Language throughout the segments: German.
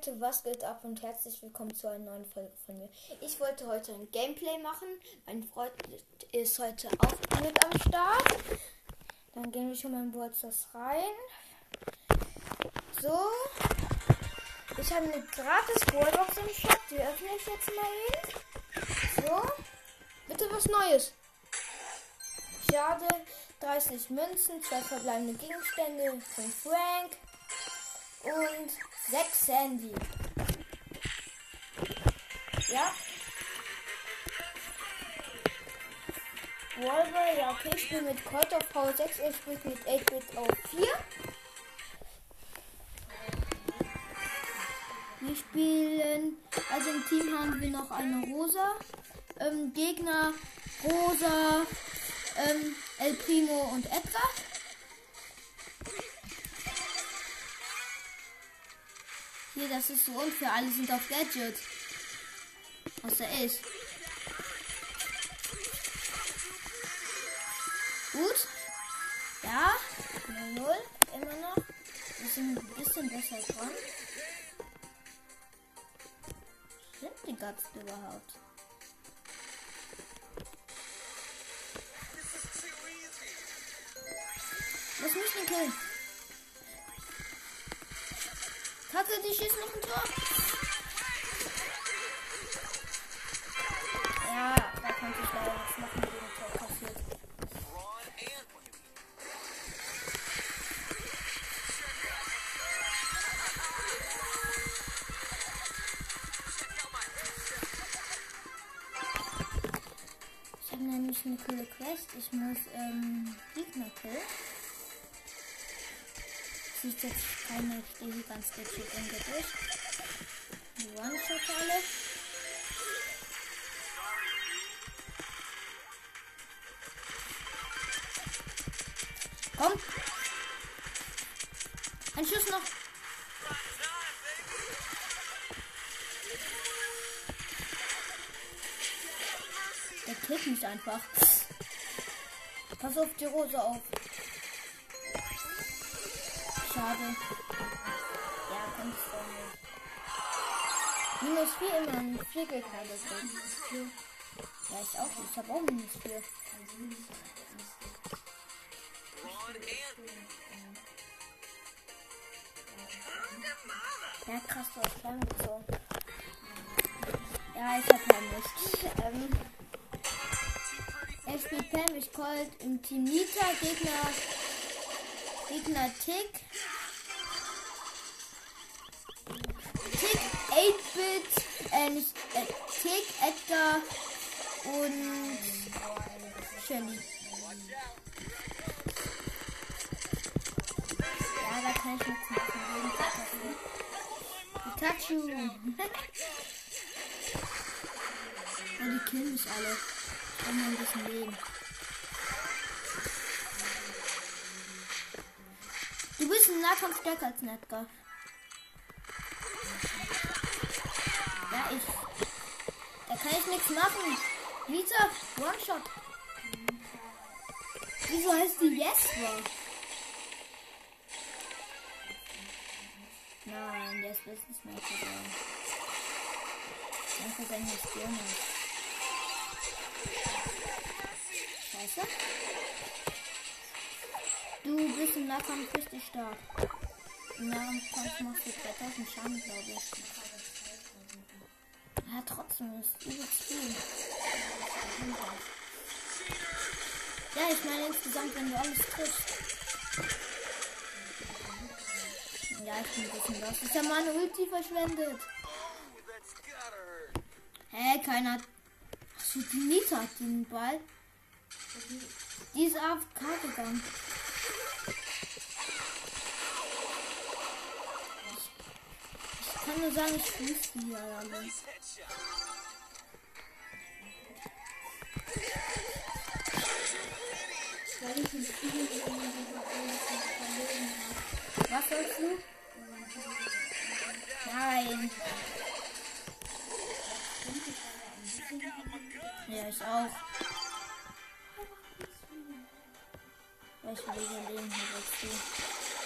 Leute, was geht ab und herzlich willkommen zu einer neuen Folge von mir. Ich wollte heute ein Gameplay machen. Mein Freund ist heute auch mit am Start. Dann gehen wir schon mal in Wurzeln rein. So. Ich habe eine gratis Wallbox im Shop. Die öffne ich jetzt mal eben. So. Bitte was Neues. Schade. 30 Münzen, zwei verbleibende Gegenstände, 5 Frank und 6 Sandy. Ja. Wolver, ja, okay, ich spiele mit Colt auf V6, er spielt mit 8-Bit auf 4. Wir spielen, also im Team haben wir noch eine Rosa. Ähm, Gegner Rosa, ähm, El Primo und Edgar. Hier, das ist so unfair. Alle sind auf Gadget. Außer ich. Gut. Ja. 0 Immer noch. Wir sind ein bisschen besser dran. Sind die Guts überhaupt? Lass mich nicht killen. Kacke, die schießt noch ein Tor. Ja, da konnte ich leider nichts machen, wenn ein Tor passiert. Ich habe nämlich eine coole Quest. Ich muss ähm, Gegner killen. Sieht jetzt gechillt im Gebüsch. Die One-Shot alle. Komm! Ein Schuss noch! Der killt mich einfach. Pass auf die Rose auf. Schade. Ja, kommst du nicht. Minus 4 immer 4 Gegner gesehen. Ja, ich auch. Ich habe auch minus 4. Ja, krass, du hast lang gezogen. Ja, ich hab nicht. Ähm, er spielt Pam, ich Colt im Team Nita, Gegner Gegner Tick. 8-Bit, äh, nicht, äh, Tick, Edgar und Shelly. Ja, da kann ich nichts machen. Pikachu. oh, die killen mich alle. Ich kann nur ein bisschen leben. Du bist im Nahkampf stärker als Nedgar. Ich. Da kann ich nichts machen. Lisa, One-Shot. Wieso heißt die Jesper? Nein, Jesper ist nicht mehr geworden. Danke, heißt Jonas. Scheiße. Du bist im Nahkampf richtig stark. Im Nahkampf machst du 3000 Schaden, glaube ich. Ja, trotzdem ist übelst. Ja, ich meine insgesamt, wenn du alles triffst. Ja, ich bin ein bisschen los. Ich habe meine Ulti verschwendet. Hä, hey, keiner. Achso, die Nita hat den Ball. Die ist AFK gegangen. Kann nur sagen, ich schließe die hier alle. Was sollst du? Nein. Ja, ich auch. Welche Wege leben hier dazu?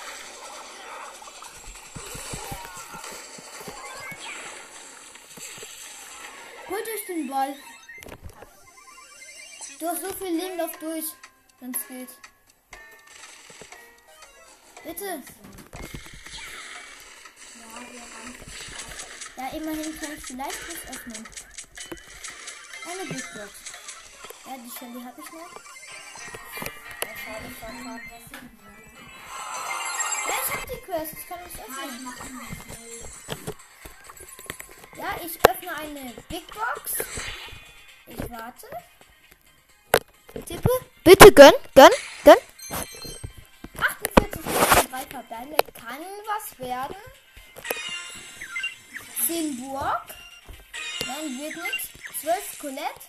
Holt euch den Ball. Du hast so viel Leben, lauf durch, wenn es geht. Bitte. Ja, immerhin kann ich vielleicht was öffnen. Eine Big. Ja, die Shelly habe ich noch. Ja, ich hab die Quest. Ich kann es öffnen. Ja, ich öffne eine Big Box. Ich warte. Tippe. Bitte gönn, gönn, gönn. 48 drei Verbände. Kann was werden. 10 Burg. Nein, wird nichts. 12 Colette.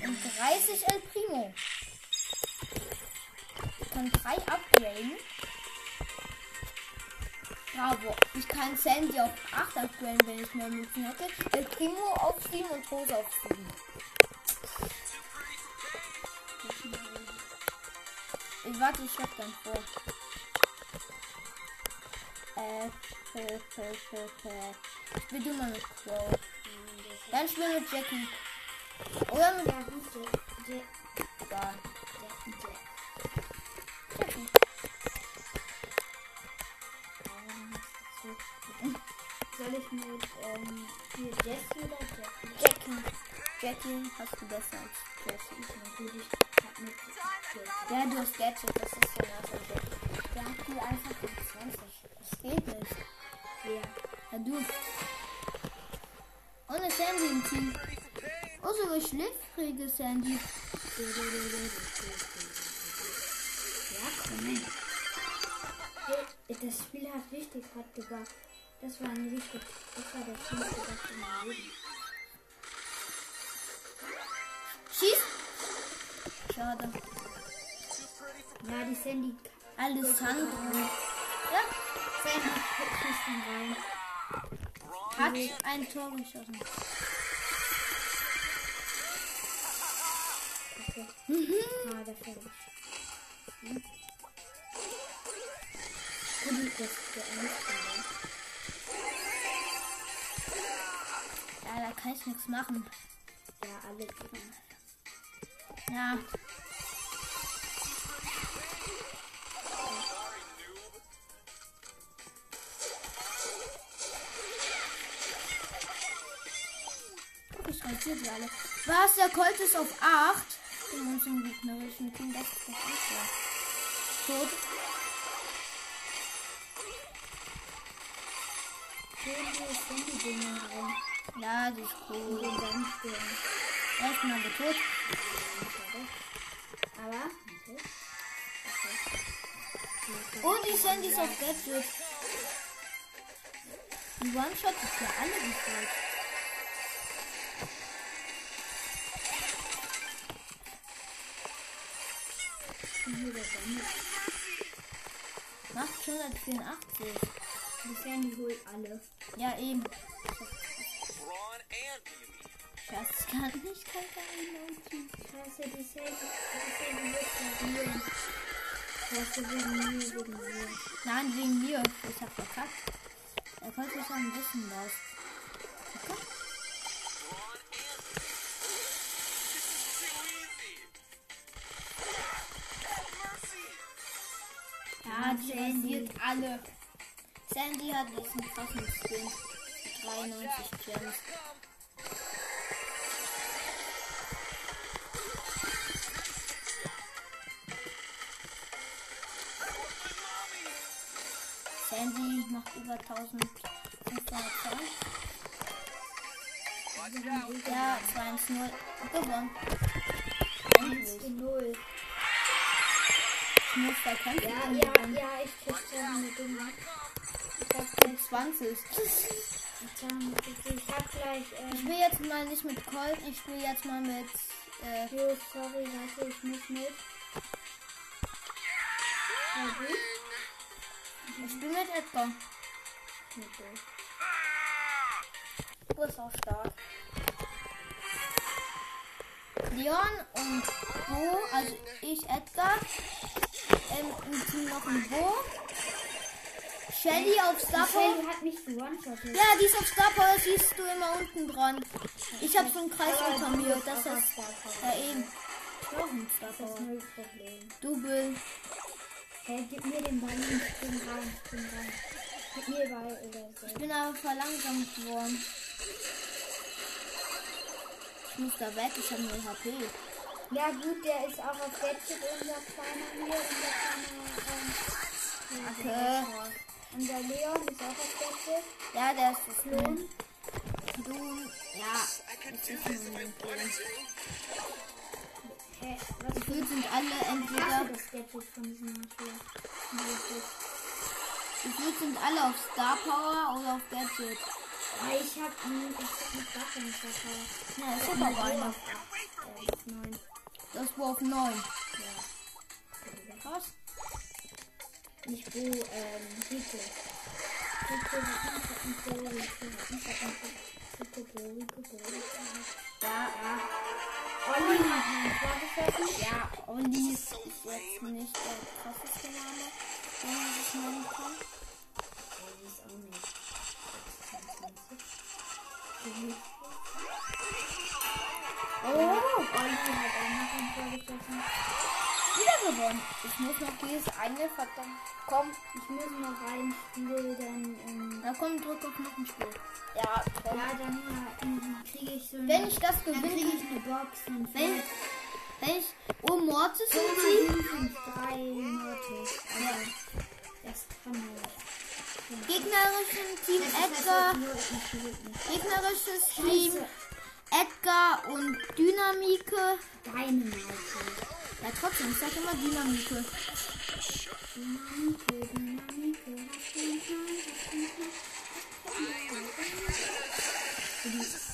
Und 30 El Primo. Ich kann 3 upgraden. Bravo. Ich kann Sandy auf 8 upgraden, wenn ich mehr Münzen hätte. El Primo auf 7 und Rose auf 7. Ich warte, ich schlag dann vor. Äh, äh, äh, äh, äh. Ich du mal mit Crow. Dann spiel mit Jackie. Oder mit Ja, gut, Jack. Jack. Egal. Jack. Ähm, hier Jessie oder Jackie? Jackie. Jackie hast du besser als Jessie. Na gut, ich hab mit Jessie. Ja, du hast Gadget, das ist so nass an Jackie. Der hat die einfach mit 20. Das geht nicht. Wer? Ja, du. Und eine Sandy im Team. Oh, so eine schläfrige Sandy. Ja, komm. Hey, Das Spiel hat richtig hart gebackt. Das war ein richtig, das war der schlimmste Bug in meinem Leben. Schieß. Schade. Ja, die Sandy, Alessandro. Ja, Sandy schießt ihn rein. hat ein Tor geschossen. Okay. Ah, der fertig. Hm? Gut, das ist der Ernst. Da kann ich nichts machen. Ja, alle. Ja. Ich rasiere die alle. Was? Der Colt ist auf 8. In unserem gegnerischen Team. Das ist so. Tot. Sandy ist Sandy-Dinger rein. Ja, die ist cool. Erstmal tot. Aber, okay. Okay. Und die Sandy ist auf Gadget. Die One-Shot ist ja alle Sandy. Macht 184. Die Sandy holt alle. Ja, eben. Schatz, kann ich kann keine Emoji. Scheiße, die Sandy, die Sandy wird. Scheiße, wegen mir, wegen mir. Nein, wegen mir. Ich hab verkackt. Er konnte sich am wissen was. Ja, die rendiert alle. Sandy hat diesen krassen Skin. 93 Gems. Über 1500 Zoll. Ja, 2-1-0. Gewonnen. 1 Endlich. zu 0. Ich muss zwei Kämpfe Ja, ja, ja, ich krieg dann mit dem Ich hab Gold 20. Ich hab gleich, Ich ähm, spiele jetzt mal nicht mit Colt, ich spiele jetzt mal mit. Äh, Jo, sorry, warte, ich muss mit. Ja, ich spiele mit Edgar. Mit dir. Du bist auch stark. Leon und Bo, also ich Edgar. Ähm, im Team noch ein Bo. Shelly auf Star Power. Shelly hat mich gewone-shottet. Ja, die ist auf Star Power, siehst du immer unten dran. Ich habe so einen Kreis unter mir. Das ist ja eben. Ich brauche einen Star Das ist Problem. Double. Hey, gib mir den Ball ich bin rein, ich bin rein. Ball oder so. Ich bin aber verlangsamt geworden. Ich muss da weg, ich habe nur HP. Ja gut, der ist auch auf Gadget, unser kleiner hier, unser kleiner, ähm, Okay. unser Leon ist auch auf Gadget. Ja, der ist geflohen. Lohn. Du, ja, das ist ein to. Hä, was Gefühlt sind alle entweder, du das Gadget von diesem Marschall? Gefühlt sind alle auf Star Power oder auf Gadget. Ja, ich hab, hm, ich hab nicht gar keinen Treffer. Ja, ich hab aber eine. Äh, auf neun. Das war auf 9. Ja. Krass. Nicht wo, ähm, Rico. Rico nicht Rico nicht Tor. Rico, Bo, Rico, Bo, Rico. Ja, ja. Olli hat einen Tor geschossen. Ja, Olli ist jetzt nicht der krasseste Name, wenn man sich nennen kann. Olli ist auch nicht. 26. Oh, Olli hat auch noch ein Tor geschossen. wieder gewonnen. Ich muss noch dieses eine verdammt. Komm, Ich muss noch rein Spiel, dann, ähm, na komm, drück auf noch ein Spiel. Ja, komm. ja, dann ähm, kriege ich so eine, Wenn ich das dann gewinne, kriege ich eine Box, wenn, Welch? Oh, Mortis und sie? drei Mortis. Aber das kann man nicht. Gegnerischen Team Edgar. Gegnerisches Team Edgar und Dynamike. Deine Dynamike. Ja, trotzdem, ich sag immer Dynamike. Dynamike, Dynamike. Dynamike.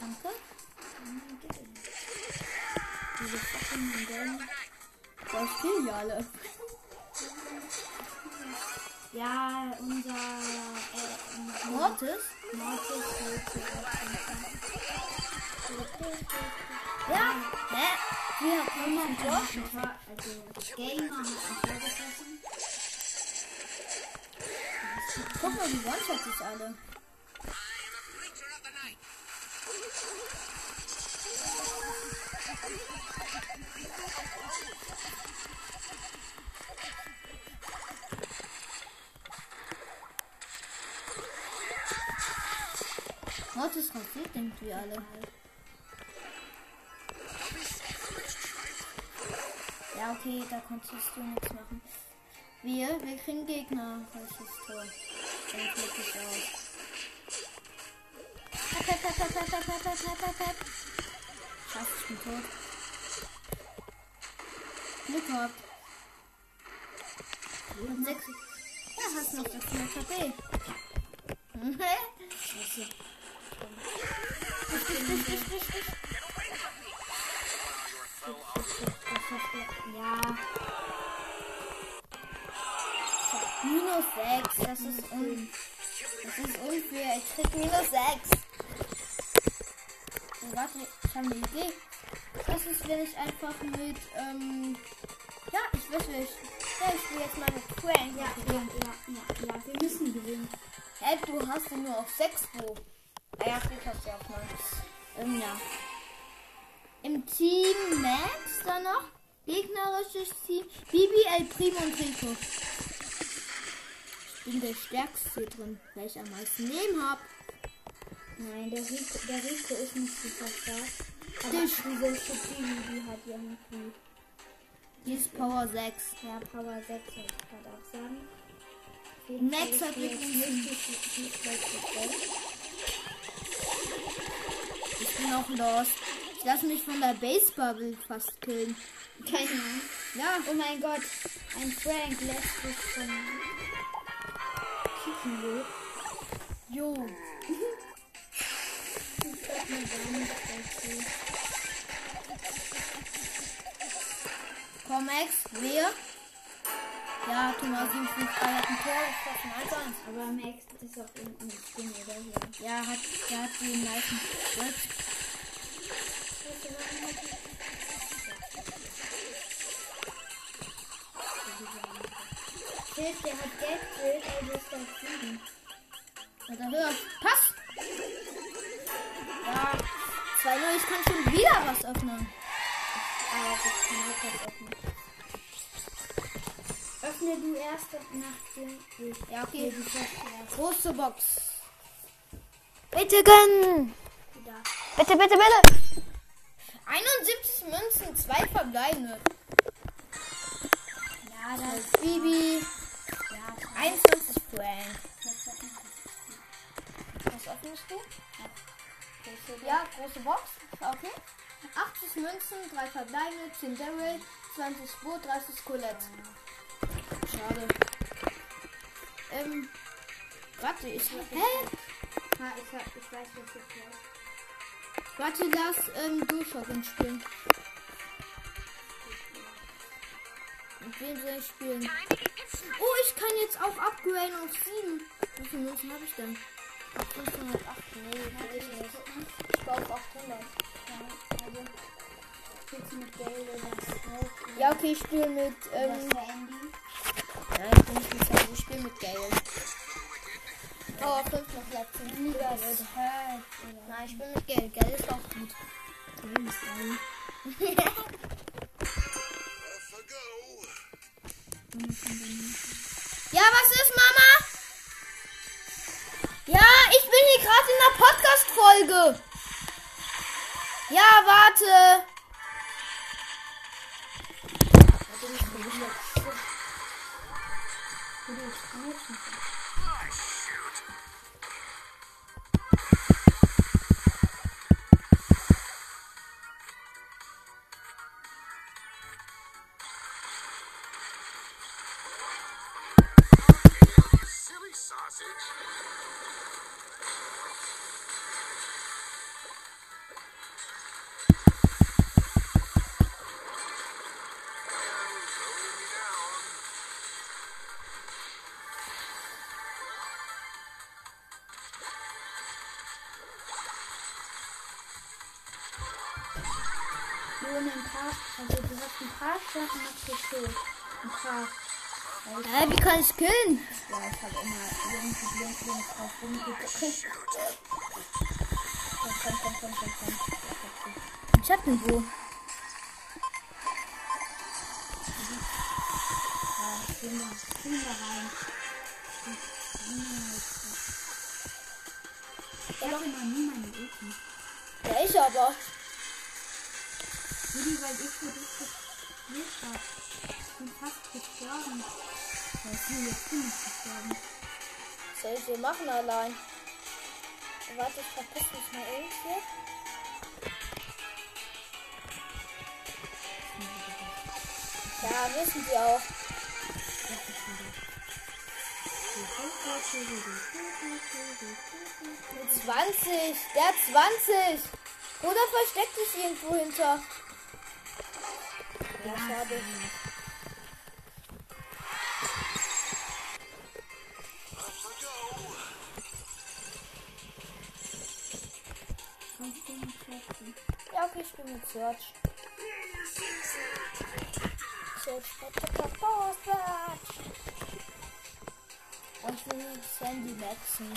Danke. Diese fucking Mandeln. Das spielen ja alle. Ja, unser äh, Mortis? Mortis Ja. Hä? Wir haben noch ein Tor. Also, Gamer hat ein Tor geschossen. Guck mal, die One-Shots ist alle. I am a creature of the night. Mortis rasiert irgendwie alle. Ja, okay, da konntest du nichts machen. Wir, wir kriegen Gegner. Welches Tor? Dann klicke ich aus. Pep, pep, pep, pep, pep, pep, pep, pep, pep. Scheiße, ich bin tot. Glück gehabt. Und noch 600 KP. Scheiße. Minus 6, das ist, un das ist unfair. Ich krieg minus 6. Oh, warte, ich habe eine Idee. Was ist, wenn ich einfach mit, ähm, ja, ich weiß nicht. Ja, ich spiele jetzt mal mit Frank. ja, ja, ja, ja, ja, wir müssen gewinnen. Hä, du hast ihn nur auf 6 wo? Ah ja, ich hab's ja auf 9. Ähm, ja. Im Team Max dann noch. Gegnerisches Team. Bibi, El Primo und Rico. Bin der Stärkste hier drin, weil ich am meisten Leben habe. Nein, der Rico, der Rico ist nicht super stark. Aber Der diese Stupidi, die hat irgendwie, Die ist Power 6. ja, Power 6, wollte ich gerade auch sagen. Max hat schlechteste Welt. Ich bin auch lost. Ich lasse mich von der Base Bubble fast killen. Keine Ahnung. Ja, Oh mein Gott, ein Frank lässt sich von Kicken will. jo. Ich sag mir gar nicht dazu. Komm, Max, wer? Ja, Thomas 753 hat ein Tor geschossen. 1 1. Aber Max ist auf irgendeinem Skin oder so. Ja, hat, der hat die meisten Splits. Schild, der hat Gelb-Schild, also ist das 7. Weiter höher. Pass! Ja, 2-0. Ich kann schon wieder was öffnen. Ah, das kann ich jetzt öffnen. Öffne du erst nachdem ich. Ja, okay. Große Box. Bitte gönn! wieder. Bitte, bitte, bitte! 71 Münzen, zwei verbleibende. Ja, das Bibi, ja, 21 Frank. Was öffnest du? Ja, große Box. Okay. 80 Münzen, 3 verbleibende, 10 Daryl, 20 Bo, 30 Colette. Schade. Ähm. Warte, ich. Hä? Ah, ich, hab, ich weiß, was ich will. Warte, lass ähm, Durchschauen spielen. Mit wem soll ich spielen? Oh, ich kann jetzt auch upgraden auf 7. Wie viele Münzen habe ich denn? Auf 508. Nee, hab ich nicht. Ich baue auf 800. Ja, also. Spielst du mit oder Smoke? Ja, okay, ich spiele mit. Ähm, Sandy? nein, ich bin nicht mit Sandy, ich spiele mit Gale. Oh, 5 noch oder Nein, ich bin mit Gale. Gale ist auch gut. Ja, was ist, Mama? Ja, ich bin hier gerade in der Podcast-Folge. Ja, warte. Silly Nur ein paar, also du hast ein paar Sachen noch gekillt. Ein paar. Hä, wie kann ich killen? Ja, ich habe immer irgendwie blink drauf rumgekriegt. Ja, komm, komm, komm, komm, komm. Ich hab den wo. Ja, ich bin da, ich bin da rein. Ich habe immer nie meine Ulti. Ja, ich aber. Weil ich für dich gespielt habe. Ich bin fast gestorben. Ich jetzt bin ich. Was soll ich hier machen allein? Warte, ich verpiss mich mal hier. Ja, wissen sie auch. Mit 20, der hat 20. Oder versteckt sich irgendwo hinter. Ja, schade. Ja, okay, ich bin mit Search. Search. Und ich will Sandy maxen.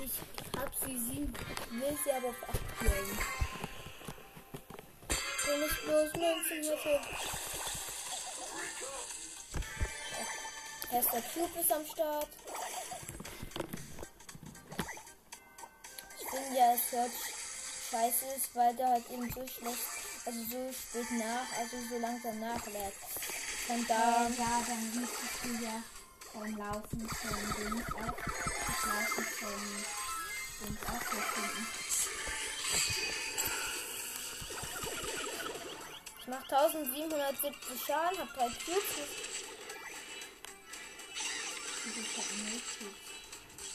Ich hab sie sieben, will sie aber auf 8 killen. Wenn ich bloß Münzen hätte. Erster Cube ist am Start. Ich finde ja, Search scheiße ist, weil der halt eben so schlecht, also so spät nach, also so langsam nachlädt. Ja, da, ja, dann müsstest du ja beim Laufen von Dings auch das Laufen von Dings auch finden. ich mach 1770 Schaden, hab drei Cubes. Ich hab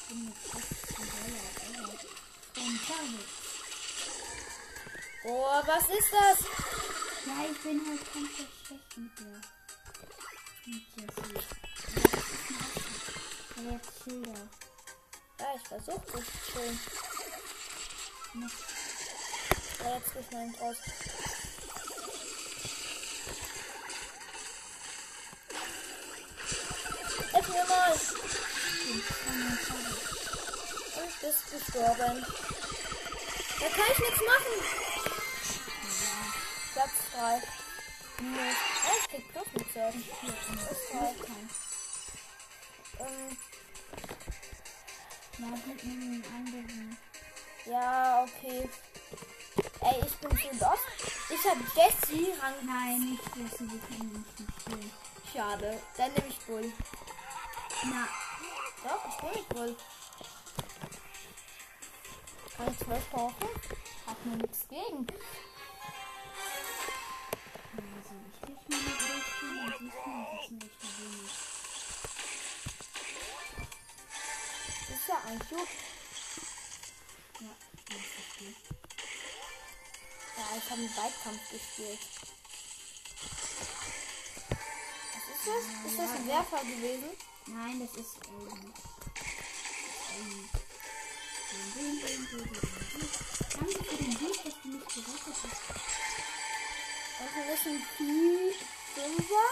bin mit 16 Dollar, Alter. Und Target. Boah, was ist das? Ja, ich bin halt komplett schlecht mit der. Mit Jessie. Aber jetzt Schilder. Ja, ich versuch das schon. Ja, jetzt ist mein raus. Hilf mir, mal. Den Samuel Schade. Und bist gestorben. Da kann ich nichts machen. Platz 3. Minus. Ah, ich krieg plus mit Schaden. Plus 3. Ähm, gut, nimm den anderen. ja, okay. Ey, ich bin so lost. Ich hab Jessie Rang. Nein, nicht Jesse, wir können nicht. Schade. Dann nehme ich Bull. Na, Doch, ich nehme Bull. Kann ich 12 brauchen? Hat mir nichts gegen. also richtig mal durchspielen, dann siehst du, das ist ein echter wenig. Ist ja eigentlich gut. Ja, das ist gut. Ja, ich habe einen Weitkampf gespielt. Was ist das? Ist das ein Werfer gewesen? Nein, das ist ding, ding. Danke für den Weg, dass du mich gerettet hast. Also das ein Pi Fünfer.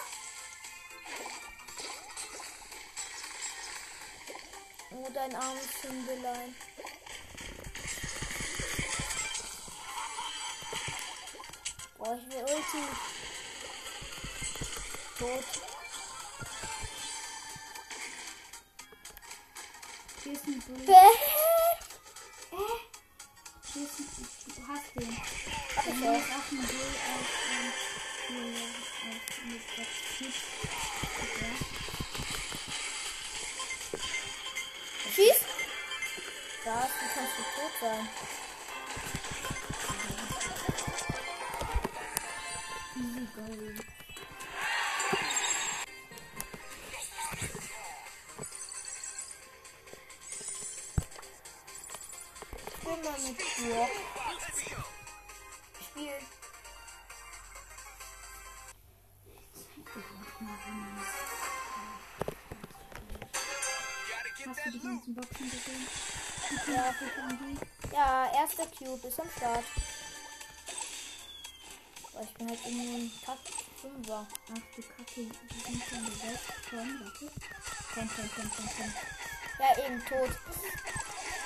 Oh, dein armes Hündelein. Boah, ich will Ulti. Tot. Du hast den. Hab ich auch. sechs Cubes. Okay. Schieß! Das, du kannst du tot sein. Ja. Erster Cube ist am Start. Boah, ich bin halt irgendwie ein Kack Fünfer. Ach du Kacke, die sind schon besetzt. Komm, warte. Komm, komm, komm, komm, komm. Ja, eben tot.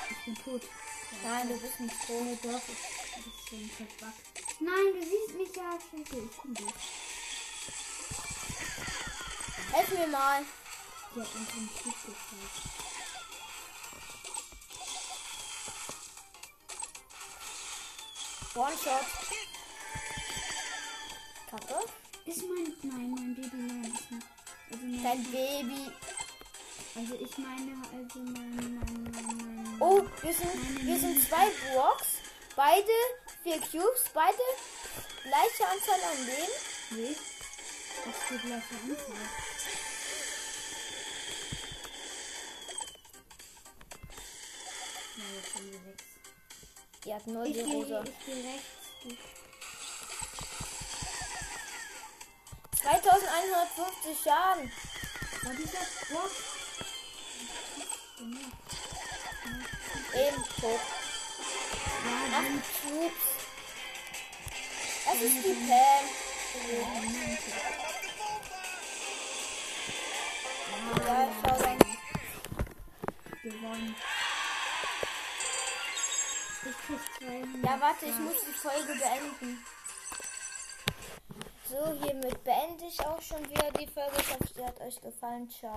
Ich bin tot. Nein, du bist nicht tot. Nee, doch, ich, so ein verbuggt. Nein, du siehst mich ja. Scheiße, ich bin tot. Helf mir mal. Die hat uns einen Schiff gezeigt. One-Shot. Kacke. Ist mein, nein, mein Baby nein, ist nicht. Also mein, Dein Baby. also ich meine, also mein, mein, mein, mein. Oh, wir sind, wir sind zwei Blocks. Beide vier Cubes. Beide gleiche Anzahl an Leben. Nee. Das ist die gleiche Anzahl. Die hat null Ich die gehe, Rosa. ich gehe rechts. Du. 2150 Schaden. War dieser Bock? Eben tot. Den Cubes. Das ist die Pam. Ja, schau dann. gewonnen. Ich krieg 200. Ja, warte, ich muss die Folge beenden. So, hiermit beende ich auch schon wieder die Folge. Ich hoffe, sie hat euch gefallen. Ciao.